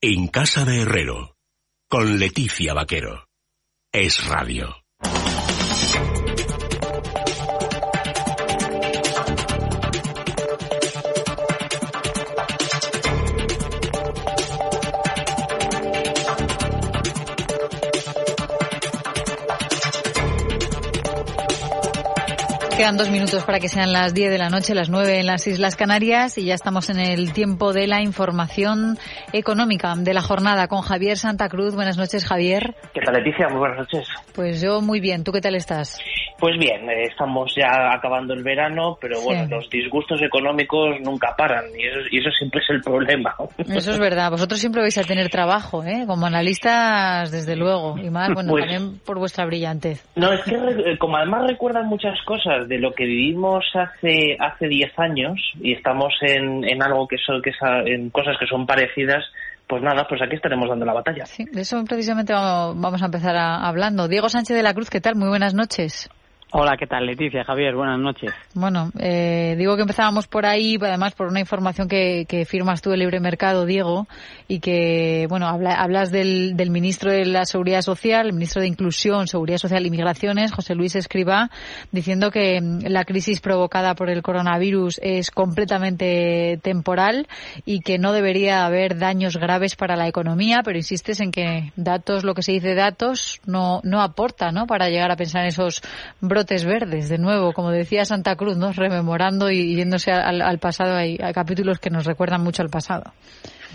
En Casa de Herrero, con Leticia Vaquero. Es Radio. Quedan dos minutos para que sean las 10 de la noche, las 9 en las Islas Canarias y ya estamos en el tiempo de la información económica de la jornada con Javier Santa Cruz. Buenas noches, Javier. ¿Qué tal, Leticia? Muy buenas noches. Pues yo muy bien. ¿Tú qué tal estás? Pues bien, eh, estamos ya acabando el verano, pero bueno, los disgustos económicos nunca paran y eso, y eso siempre es el problema. Eso es verdad. Vosotros siempre vais a tener trabajo, ¿eh? Como analistas, desde luego. Y más, bueno, Pues- también por vuestra brillantez. No, es que re- como además recuerdan muchas cosas de lo que vivimos hace hace 10 años y estamos en, en algo que son que en cosas que son parecidas, pues nada, pues aquí estaremos dando la batalla. Sí, de eso precisamente vamos, vamos a empezar a- hablando. Diego Sánchez de la Cruz, ¿qué tal? Muy buenas noches. Hola, ¿qué tal? Leticia, Javier, buenas noches. Bueno, eh, digo que empezábamos por ahí, además por una información que, firmas tú de Libre Mercado, Diego, y que, bueno, habla- hablas del, del ministro de la Seguridad Social, el ministro de Inclusión, Seguridad Social y Migraciones, José Luis Escribá, diciendo que mm, la crisis provocada por el coronavirus es completamente temporal y que no debería haber daños graves para la economía, pero insistes en que datos, lo que se dice datos, no, no aporta, ¿no? Para llegar a pensar en esos brotes verdes, de nuevo, como decía Santa Cruz, ¿no? Rememorando y yéndose al, al pasado, hay, hay capítulos que nos recuerdan mucho al pasado.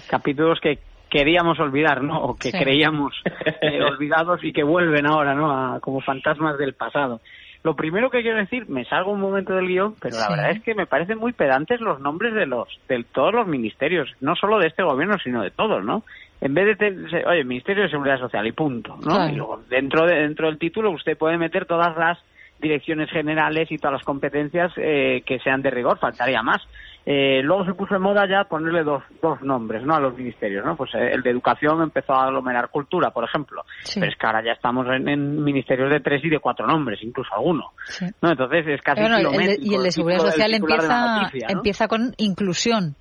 Capítulos que queríamos olvidar, ¿no? O que Sí. creíamos eh, olvidados y que vuelven ahora, ¿no? A- como fantasmas del pasado. Lo primero que quiero decir, me salgo un momento del guion, pero la Sí. verdad es que me parecen muy pedantes los nombres de los de todos los ministerios, no solo de este gobierno, sino de todos, ¿no? En vez de, te- se- oye, Ministerio de Seguridad Social y punto, ¿no? Claro. Y luego dentro de, dentro del título usted puede meter todas las direcciones generales y todas las competencias eh, que sean de rigor, faltaría más. Eh, luego se puso en moda ya ponerle dos, dos nombres ¿no? a los ministerios. ¿no? Pues eh, el de Educación empezó a aglomerar Cultura, por ejemplo. Sí. Pero es que ahora ya estamos en, en ministerios de tres y de cuatro nombres, incluso alguno. Sí. ¿no? Entonces es casi Bueno, el de- y el de Seguridad Social titular de la empieza, noticia, ¿no? empieza con inclusión.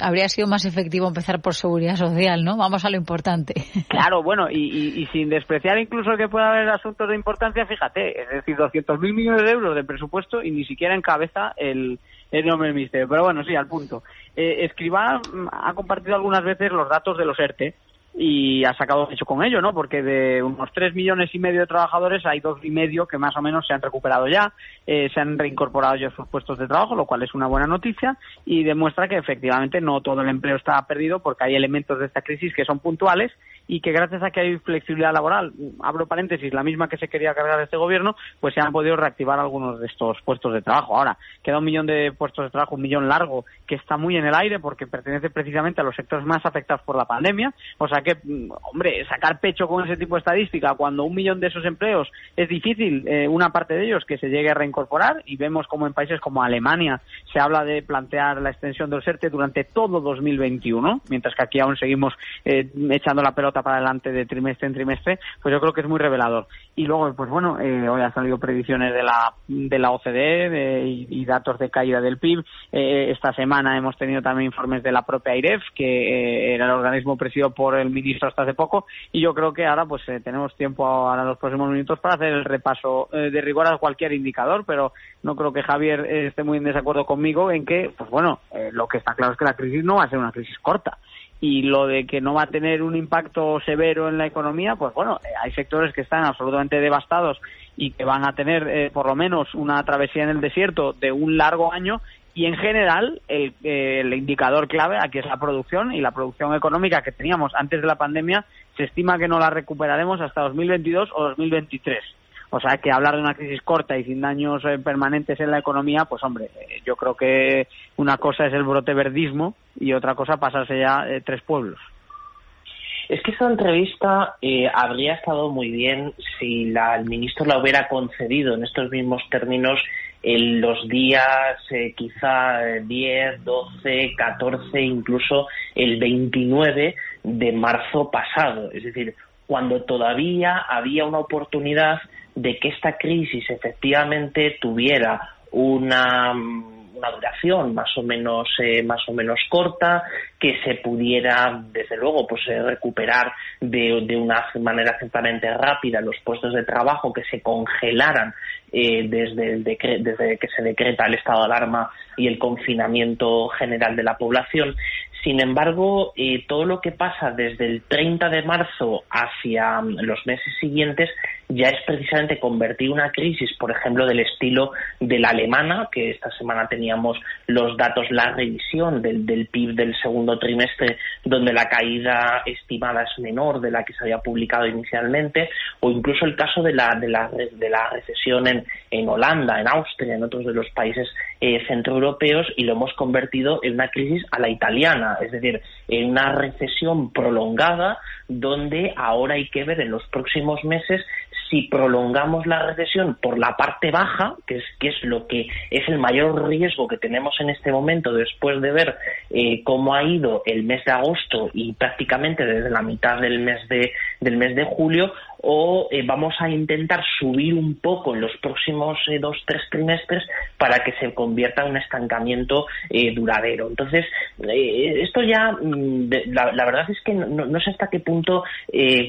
Habría sido más efectivo empezar por Seguridad Social, ¿no? Vamos a lo importante. Claro, bueno, y, sin despreciar incluso que pueda haber asuntos de importancia, fíjate, es decir, 200.000 millones de euros de presupuesto y ni siquiera encabeza el, el nombre del ministerio. Pero bueno, sí, al punto. Eh, Escribá mm, ha compartido algunas veces los datos de los ERTE y ha sacado hecho con ello, ¿no? Porque de unos 3 millones y medio de trabajadores hay dos y medio que más o menos se han recuperado ya, eh, se han reincorporado ya a sus puestos de trabajo, lo cual es una buena noticia y demuestra que efectivamente no todo el empleo está perdido porque hay elementos de esta crisis que son puntuales y que gracias a que hay flexibilidad laboral, abro paréntesis, la misma que se quería cargar este gobierno, pues se han podido reactivar algunos de estos puestos de trabajo. Ahora, queda un millón de puestos de trabajo, un millón largo, que está muy en el aire porque pertenece precisamente a los sectores más afectados por la pandemia. O sea que, mm, hombre, sacar pecho con ese tipo de estadística cuando un millón de esos empleos es difícil, eh, una parte de ellos que se llegue a reincorporar y vemos como en países como Alemania se habla de plantear la extensión del SERTE durante todo 2021, mientras que aquí aún seguimos eh, echando la pelota para adelante de trimestre en trimestre, pues yo creo que es muy revelador. Y luego, pues bueno, eh, hoy han salido predicciones de la, de la OCDE de- y, datos de caída del PIB. Eh, esta semana hemos tenido también informes de la propia AIREF, que eh, era el organismo presidido por el ministro hasta hace poco, y yo creo que ahora pues eh, tenemos tiempo ahora en los próximos minutos para hacer el repaso eh, de rigor a cualquier indicador, pero no creo que Javier esté muy en desacuerdo conmigo en que, pues bueno, eh, lo que está claro es que la crisis no va a ser una crisis corta y lo de que no va a tener un impacto severo en la economía, pues bueno, eh, hay sectores que están absolutamente devastados y que van a tener eh, por lo menos una travesía en el desierto de un largo año y en general el, eh, el indicador clave aquí es la producción y la producción económica que teníamos antes de la pandemia se estima que no la recuperaremos hasta 2022 o 2023. O sea que hablar de una crisis corta y sin daños eh, permanentes en la economía, pues hombre, eh, yo creo que una cosa es el brote verdismo y otra cosa pasarse ya eh, tres pueblos. Es que esta entrevista eh, habría estado muy bien si la, el ministro la hubiera concedido en estos mismos términos en los días eh, quizá eh, 10, 12, 14, incluso el 29 de marzo pasado. Es decir, cuando todavía había una oportunidad de que esta crisis efectivamente tuviera una, una duración más o menos eh, más o menos corta, que se pudiera desde luego pues eh, recuperar de, de, una manera ciertamente rápida los puestos de trabajo que se congelaran desde, el desde que se decreta el estado de alarma y el confinamiento general de la población. Sin embargo, todo lo que pasa desde el 30 de marzo hacia mm, los meses siguientes ya es precisamente convertir una crisis, por ejemplo, del estilo de la alemana, que esta semana teníamos los datos, la revisión del, del PIB del segundo trimestre, donde la caída estimada es menor de la que se había publicado inicialmente, o incluso el caso de la, de la, de la recesión en, en Holanda, en Austria, en otros de los países eh, centroeuropeos, y lo hemos convertido en una crisis a la italiana, es decir, en una recesión prolongada, donde ahora hay que ver en los próximos meses si prolongamos la recesión por la parte baja, que es, que es lo que es el mayor riesgo que tenemos en este momento después de ver eh, cómo ha ido el mes de agosto y prácticamente desde la mitad del mes de, del mes de julio, o eh, vamos a intentar subir un poco en los próximos eh, dos, tres trimestres para que se convierta en un estancamiento eh, duradero. Entonces, esto ya, mm, la, verdad es que no, sé hasta qué punto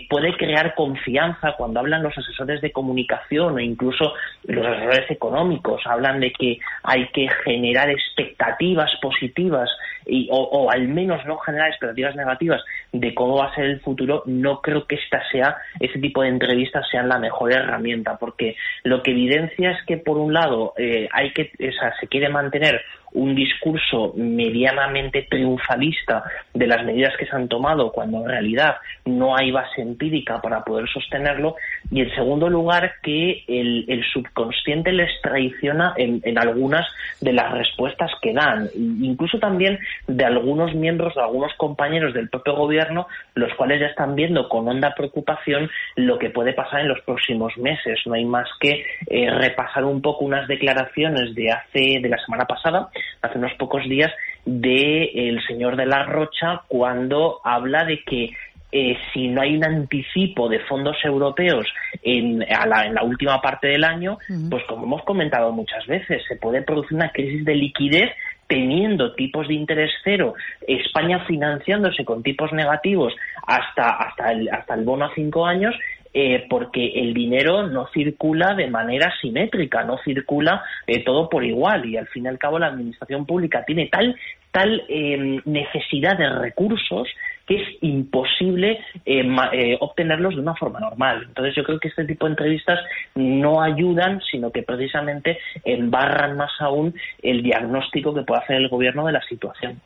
puede crear confianza cuando hablan los asesores de comunicación o incluso los asesores económicos, hablan de que hay que generar expectativas positivas y, o, al menos no generar expectativas negativas de cómo va a ser el futuro, no creo que esta sea, ese tipo de entrevistas sean la mejor herramienta, porque lo que evidencia es que, por un lado, eh, hay que, o se quiere mantener un discurso medianamente triunfalista de las medidas que se han tomado cuando en realidad no hay base empírica para poder sostenerlo y en segundo lugar que el, subconsciente les traiciona en, algunas de las respuestas que dan. Incluso también de algunos miembros de algunos compañeros del propio gobierno los cuales ya están viendo con honda preocupación lo que puede pasar en los próximos meses. No hay más que eh, repasar un poco unas declaraciones de hace de la semana pasada hace unos pocos días de el señor de la Rocha cuando habla de que eh, si no hay un anticipo de fondos europeos en, la, en la última parte del año, pues como hemos comentado muchas veces, se puede producir una crisis de liquidez teniendo tipos de interés cero, España financiándose con tipos negativos hasta, hasta, el, hasta el bono a cinco años eh, porque el dinero no circula de manera simétrica, no circula eh, todo por igual y al fin y al cabo la administración pública tiene tal tal em, necesidad de recursos que es imposible em, eh, obtenerlos de una forma normal. Entonces yo creo que este tipo de entrevistas no ayudan, sino que precisamente embarran más aún el diagnóstico que puede hacer el gobierno de la situación.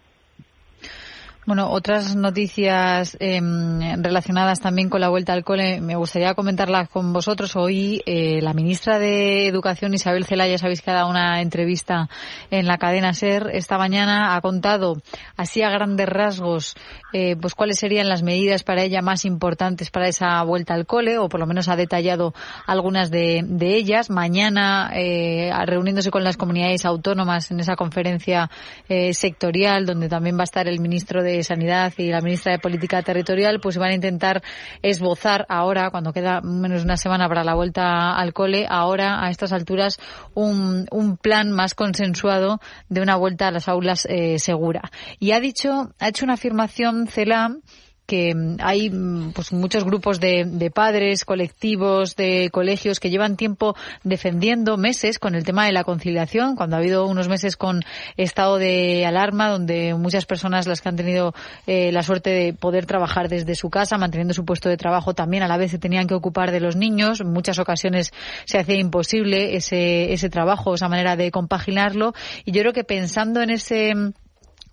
Bueno, otras noticias em, relacionadas también con la vuelta al cole, me gustaría comentarlas con vosotros. Hoy eh, la ministra de Educación, Isabel Celaya, sabéis que ha dado una entrevista en la cadena SER esta mañana, ha contado así a grandes rasgos eh, pues cuáles serían las medidas para ella más importantes para esa vuelta al cole, o por lo menos ha detallado algunas de, de ellas. Mañana, eh, reuniéndose con las comunidades autónomas en esa conferencia eh, sectorial, donde también va a estar el ministro de Sanidad y la ministra de Política Territorial, pues van a intentar esbozar ahora, cuando queda menos de una semana para la vuelta al cole, ahora a estas alturas un, un plan más consensuado de una vuelta a las aulas eh, segura. Y ha dicho, ha hecho una afirmación CELAM que mm, hay mm, pues muchos grupos de, de, padres, colectivos, de colegios que llevan tiempo defendiendo meses con el tema de la conciliación, cuando ha habido unos meses con estado de alarma, donde muchas personas, las que han tenido eh, la suerte de poder trabajar desde su casa, manteniendo su puesto de trabajo, también a la vez se tenían que ocupar de los niños. En muchas ocasiones se hacía imposible ese, ese trabajo, esa manera de compaginarlo. Y yo creo que pensando en ese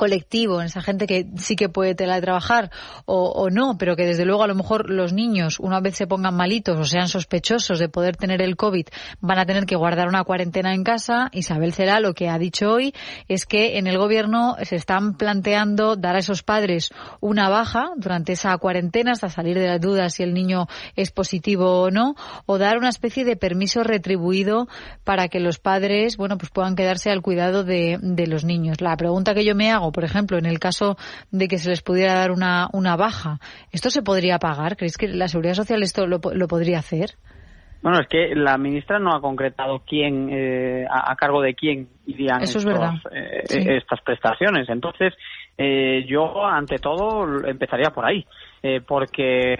colectivo, en esa gente que sí que puede teletrabajar o, o no, pero que desde luego a lo mejor los niños, una vez se pongan malitos o sean sospechosos de poder tener el COVID, van a tener que guardar una cuarentena en casa. Isabel Cera lo que ha dicho hoy es que en el gobierno se están planteando dar a esos padres una baja durante esa cuarentena hasta salir de las dudas si el niño es positivo o no, o dar una especie de permiso retribuido para que los padres, bueno, pues puedan quedarse al cuidado de los niños. La pregunta que yo me hago por ejemplo, en el caso de que se les pudiera dar una, una baja, ¿esto se podría pagar? ¿Creéis que la Seguridad Social esto lo, lo podría hacer? Bueno, es que la ministra no ha concretado quién, eh, a, cargo de quién irían eh, estas prestaciones. Entonces, eh, yo, ante todo, empezaría por ahí, porque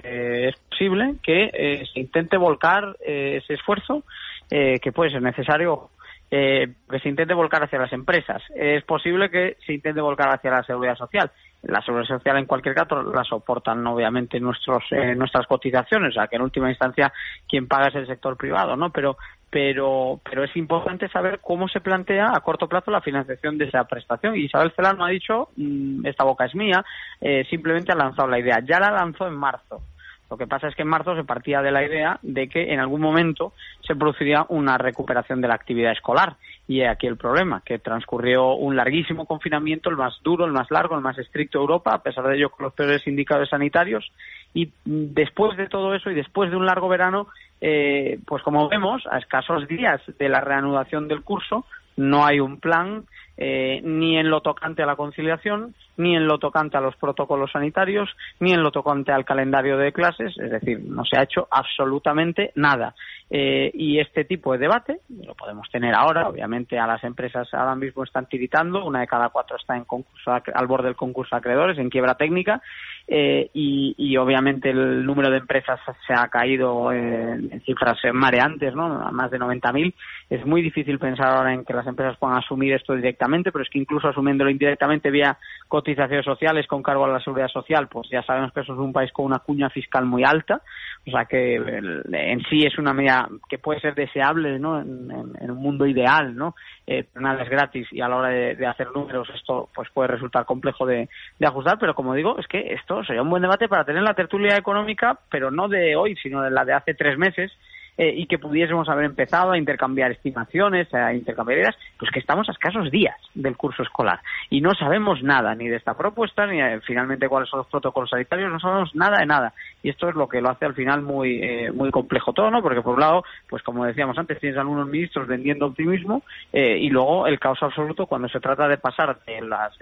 es posible que se intente volcar ese esfuerzo, que puede ser necesario, que se intente volcar hacia las empresas. Es posible que se intente volcar hacia la seguridad social la seguridad social en cualquier caso la soportan obviamente nuestros eh, nuestras cotizaciones, o sea que en última instancia quien paga es el sector privado, ¿no? Pero pero pero es importante saber cómo se plantea a corto plazo la financiación de esa prestación. Y Isabel Celano ha dicho, mm, esta boca es mía, eh, simplemente ha lanzado la idea. Ya la lanzó en marzo. Lo que pasa es que en marzo se partía de la idea de que en algún momento se produciría una recuperación de la actividad escolar. Y aquí el problema, que transcurrió un larguísimo confinamiento, el más duro, el más largo, el más estricto de Europa, a pesar de ello con los peores indicadores sanitarios. Y después de todo eso y después de un largo verano, eh, pues como vemos, a escasos días de la reanudación del curso, no hay un plan eh, ni en lo tocante a la conciliación, ni en lo tocante a los protocolos sanitarios, ni en lo tocante al calendario de clases, es decir, no se ha hecho absolutamente nada. Eh, y este tipo de debate lo podemos tener ahora, obviamente a las empresas ahora mismo están tiritando, una de cada cuatro está en concurso al borde del concurso de acreedores, en quiebra técnica, eh, y, obviamente el número de empresas se ha caído en, cifras mareantes, ¿no? A más de 90.000. Es muy difícil pensar ahora en que las empresas puedan asumir esto directamente, pero es que incluso asumiéndolo indirectamente vía cotizaciones sociales con cargo a la seguridad social, pues ya sabemos que eso es un país con una cuña fiscal muy alta, o sea que en sí es una medida que puede ser deseable, ¿no? En, un mundo ideal, ¿no? Eh, gratis y a la hora de, hacer números esto pues puede resultar complejo de ajustar, pero como digo, es que esto sería un buen debate para tener la tertulia económica, pero no de hoy, sino de la de hace tres meses, eh, y que pudiésemos haber empezado a intercambiar estimaciones, a intercambiar ideas, pues que estamos a escasos días del curso escolar y no sabemos nada ni de esta propuesta ni eh, finalmente cuáles son los protocolos sanitarios, no sabemos nada de nada y esto es lo que lo hace al final muy eh, muy complejo todo, ¿no? Porque por un lado, pues como decíamos antes, tienes algunos ministros vendiendo optimismo y luego el caos absoluto cuando se trata de pasar de las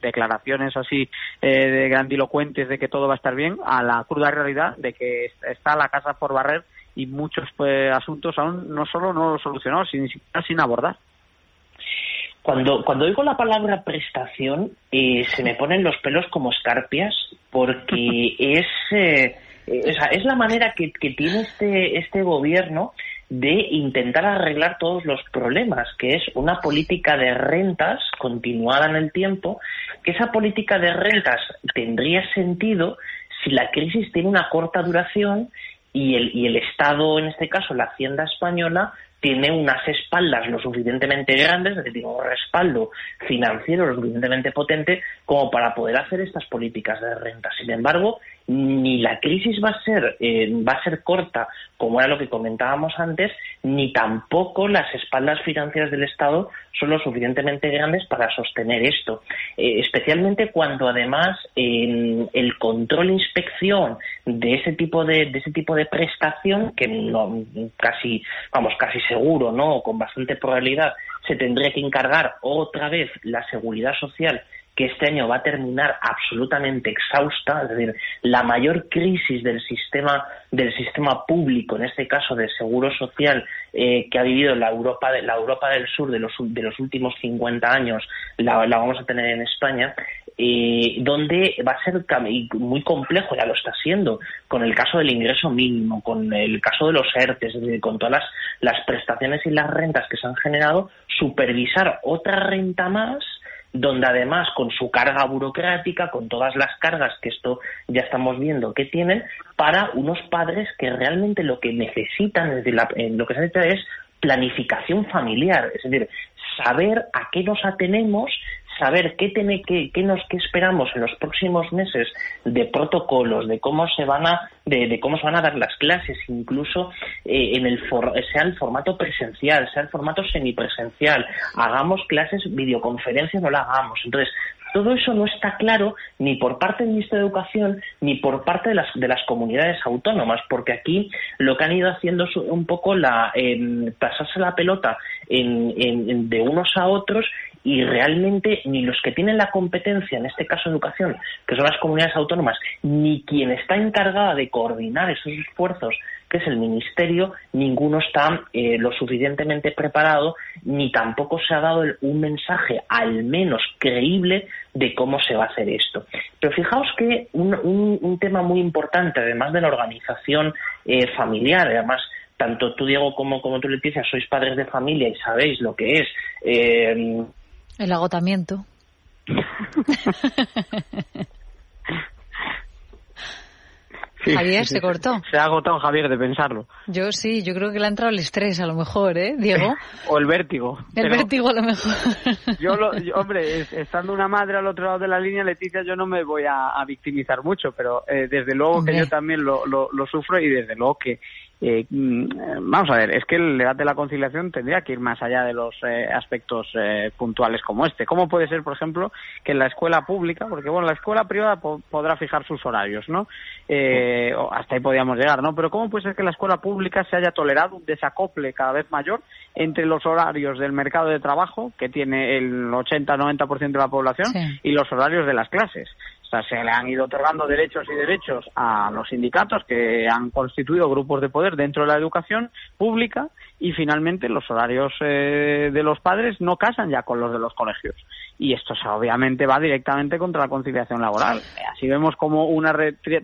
declaraciones así de grandilocuentes de que todo va a estar bien a la cruda realidad de que está la casa por barrer y muchos pues, asuntos aún no solo no solucionados, sino sin abordar. Cuando, cuando oigo la palabra prestación, eh, se me ponen los pelos como escarpias, porque es, eh, es la manera que, que, tiene este, este gobierno de intentar arreglar todos los problemas, que es una política de rentas continuada en el tiempo, que esa política de rentas tendría sentido si la crisis tiene una corta duración y el, y el Estado, en este caso la Hacienda española, tiene unas espaldas lo suficientemente grandes, es decir, un respaldo financiero lo suficientemente potente como para poder hacer estas políticas de renta. Sin embargo, ni la crisis va a ser eh, va a ser corta como era lo que comentábamos antes ni tampoco las espaldas financieras del Estado son lo suficientemente grandes para sostener esto. Eh, especialmente cuando además el control e inspección de ese tipo de, de ese tipo de prestación que casi vamos casi seguro no con bastante probabilidad se tendría que encargar otra vez la seguridad social que este año va a terminar absolutamente exhausta, es decir, la mayor crisis del sistema del sistema público, en este caso del seguro social, eh, que ha vivido la Europa de, la Europa del Sur de los de los últimos 50 años, la, vamos a tener en España, eh, donde va a ser muy complejo, ya lo está siendo, con el caso del ingreso mínimo, con el caso de los ERTES, con todas las prestaciones y las rentas que se han generado, supervisar otra renta más donde además con su carga burocrática, con todas las cargas que esto ya estamos viendo que tienen, para unos padres que realmente lo que necesitan, es decir, lo que se es planificación familiar, es decir, saber a qué nos atenemos saber qué, tiene, qué, qué, nos qué esperamos en los próximos meses de protocolos, de cómo se van a de, cómo se van a dar las clases, incluso eh, en el sea el formato presencial, sea el formato semipresencial, hagamos clases videoconferencias, no la hagamos. Entonces, todo eso no está claro ni por parte del Ministerio de Educación ni por parte de las, de las comunidades autónomas, porque aquí lo que han ido haciendo es un poco la, pasarse la pelota en, de unos a otros y realmente ni los que tienen la competencia, en este caso educación, que son las comunidades autónomas, ni quien está encargada de coordinar esos esfuerzos que es el ministerio, ninguno está eh, lo suficientemente preparado ni tampoco se ha dado un mensaje al menos creíble de cómo se va a hacer esto. Pero fijaos que un, tema muy importante, además de la organización eh, familiar, además tanto tú Diego como, como tú Leticia sois padres de familia y sabéis lo que es eh, el agotamiento Javier, ¿se cortó? Se ha agotado Javier de pensarlo. Yo sí, yo creo que le ha entrado el estrés a lo mejor, ¿eh, Diego? o el vértigo. El vértigo a lo mejor. yo, hombre, estando una madre al otro lado de la línea, Leticia, yo no me voy a, victimizar mucho, pero eh, desde luego que yo también lo, lo, sufro y desde luego que eh, mm, vamos a ver, es que el debate de la conciliación tendría que ir más allá de los eh, aspectos eh, puntuales como este. ¿Cómo puede ser, por ejemplo, que en la escuela pública, porque bueno, la escuela privada podrá fijar sus horarios, ¿no? Eh, hasta ahí podríamos llegar, ¿no? Pero ¿cómo puede ser que en la escuela pública se haya tolerado un desacople cada vez mayor entre los horarios del mercado de trabajo, que tiene el 80-90% de la población, y los horarios de las clases? O sea, se le han ido otorgando derechos y derechos a los sindicatos que han constituido grupos de poder dentro de la educación pública y finalmente los horarios eh, de los padres no casan ya con los de los colegios. Y esto obviamente va directamente contra la conciliación laboral. Así vemos como una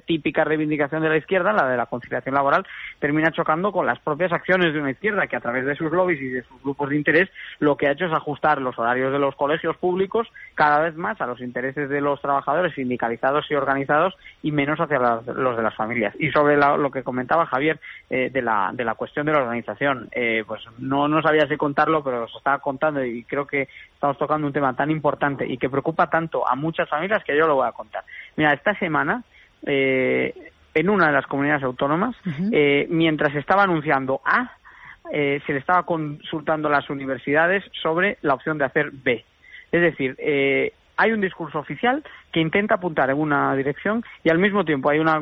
típica reivindicación de la izquierda, la de la conciliación laboral, termina chocando con las propias acciones de una izquierda que a través de sus lobbies y de sus grupos de interés lo que ha hecho es ajustar los horarios de los colegios públicos cada vez más a los intereses de los trabajadores sindicalizados y organizados y menos hacia los de las familias. Y sobre lo que comentaba Javier eh, de, la, de la cuestión de la organización. Eh, pues no, no sabía si contarlo, pero os estaba contando y creo que estamos tocando un tema tan importante y que preocupa tanto a muchas familias que yo lo voy a contar. Mira, esta semana, eh, en una de las comunidades autónomas, eh, mientras estaba anunciando A, se le estaba consultando a las universidades sobre la opción de hacer B. Es decir, hay un discurso oficial que intenta apuntar en una dirección y al mismo tiempo hay una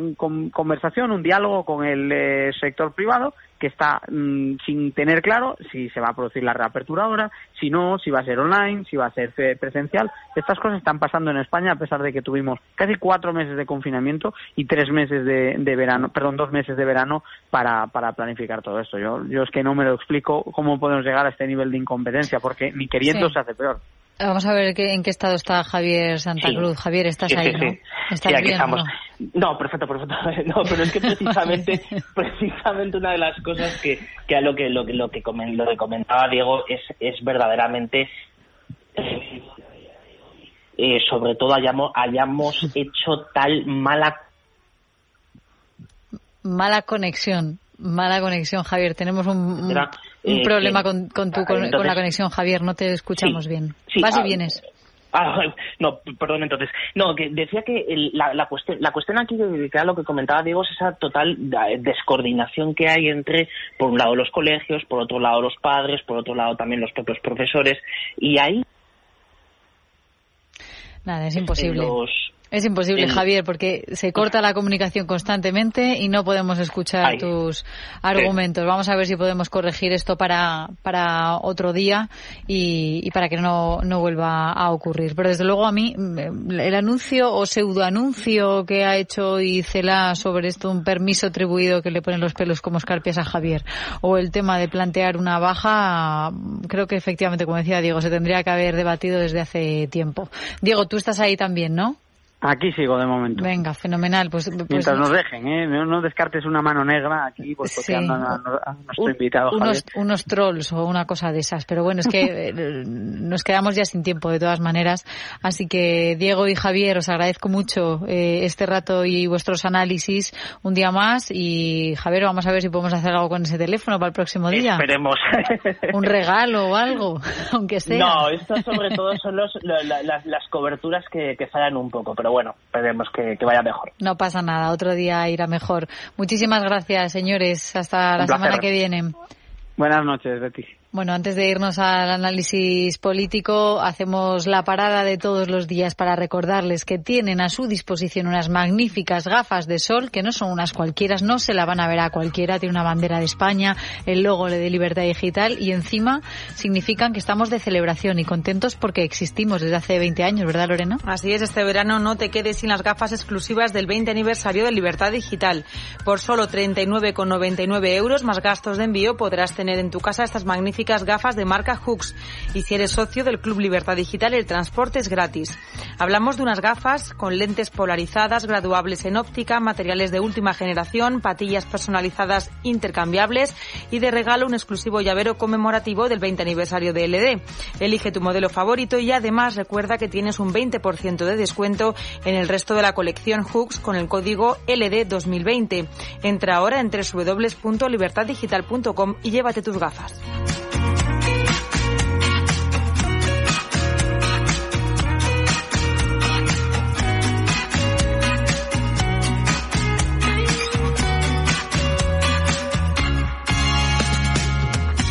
conversación, un diálogo con el sector privado que está mm, sin tener claro si se va a producir la reapertura ahora, si no, si va a ser online, si va a ser presencial. Estas cosas están pasando en España a pesar de que tuvimos casi cuatro meses de confinamiento y tres meses de, verano, perdón, dos meses de verano para, para planificar todo esto. Yo, yo es que no me lo explico cómo podemos llegar a este nivel de incompetencia porque ni queriendo se hace peor. Vamos a ver en qué estado está Javier Santa Cruz. Javier, estás ahí, ¿no? ¿Estás aquí estamos. No? perfecto, perfecto. No, pero es que precisamente, precisamente una de las cosas que, que a lo que lo que lo que, comentaba Diego es, es verdaderamente eh, sobre todo hayamos hayamos hecho tal mala mala conexión mala conexión Javier tenemos un, un eh, problema con, con, tu, con, la conexión, Javier, no te escuchamos bien. Vas y ah, vienes. Ah, no, perdón, entonces. No, que decía que la, la, cuestión, la cuestión aquí, que era lo que comentaba Diego, es esa total descoordinación que hay entre, por un lado, los colegios, por otro lado, los padres, por otro lado, también los propios profesores. Y ahí. Nada, es imposible. Es imposible, Javier, porque se corta la comunicación constantemente y no podemos escuchar tus argumentos. Vamos a ver si podemos corregir esto para, para otro día y, para que no, no vuelva a ocurrir. Pero desde luego a mí mm, el anuncio o pseudoanuncio que ha hecho Icela sobre esto, un permiso atribuido que le ponen los pelos como escarpias a Javier, o el tema de plantear una baja, creo que efectivamente, como decía Diego, se tendría que haber debatido desde hace tiempo. Diego, tú estás ahí también, ¿no? Aquí sigo de momento. Venga, fenomenal. Pues, pues Mientras nos dejen, ¿eh? No, descartes una mano negra aquí, pues porque a, nuestro invitado. Unos, unos, trolls o una cosa de esas. Pero bueno, es que eh, nos quedamos ya sin tiempo de todas maneras. Así que, Diego y Javier, os agradezco mucho eh, este rato y vuestros análisis un día más. Y, Javier, vamos a ver si podemos hacer algo con ese teléfono para el próximo día. Esperemos. Un regalo o algo, aunque sea. No, esto sobre todo son los, las, las coberturas que, que fallan un poco. Pero bueno, esperemos que, vaya mejor. No pasa nada, otro día irá mejor. Muchísimas gracias, señores. Hasta la semana que viene. Buenas noches, Betty. Bueno, antes de irnos al análisis político, hacemos la parada de todos los días para recordarles que tienen a su disposición unas magníficas gafas de sol, que no son unas cualquiera, no se la van a ver a cualquiera, tiene una bandera de España, el logo de Libertad Digital y encima significan que estamos de celebración y contentos porque existimos desde hace 20 años, ¿verdad Lorena? Así es, este verano no te quedes sin las gafas exclusivas del 20 aniversario de Libertad Digital. Por solo 39,99 euros más gastos de envío podrás tener en tu casa estas magníficas gafas de marca Hooks. Y si eres socio del Club Libertad Digital, el transporte es gratis. Hablamos de unas gafas con lentes polarizadas, graduables en óptica, materiales de última generación, patillas personalizadas intercambiables y de regalo un exclusivo llavero conmemorativo del 20 aniversario de LD. Elige tu modelo favorito y además recuerda que tienes un 20% de descuento en el resto de la colección Hooks con el código LD 2020. Entra ahora en www.libertaddigital.com y llévate tus gafas.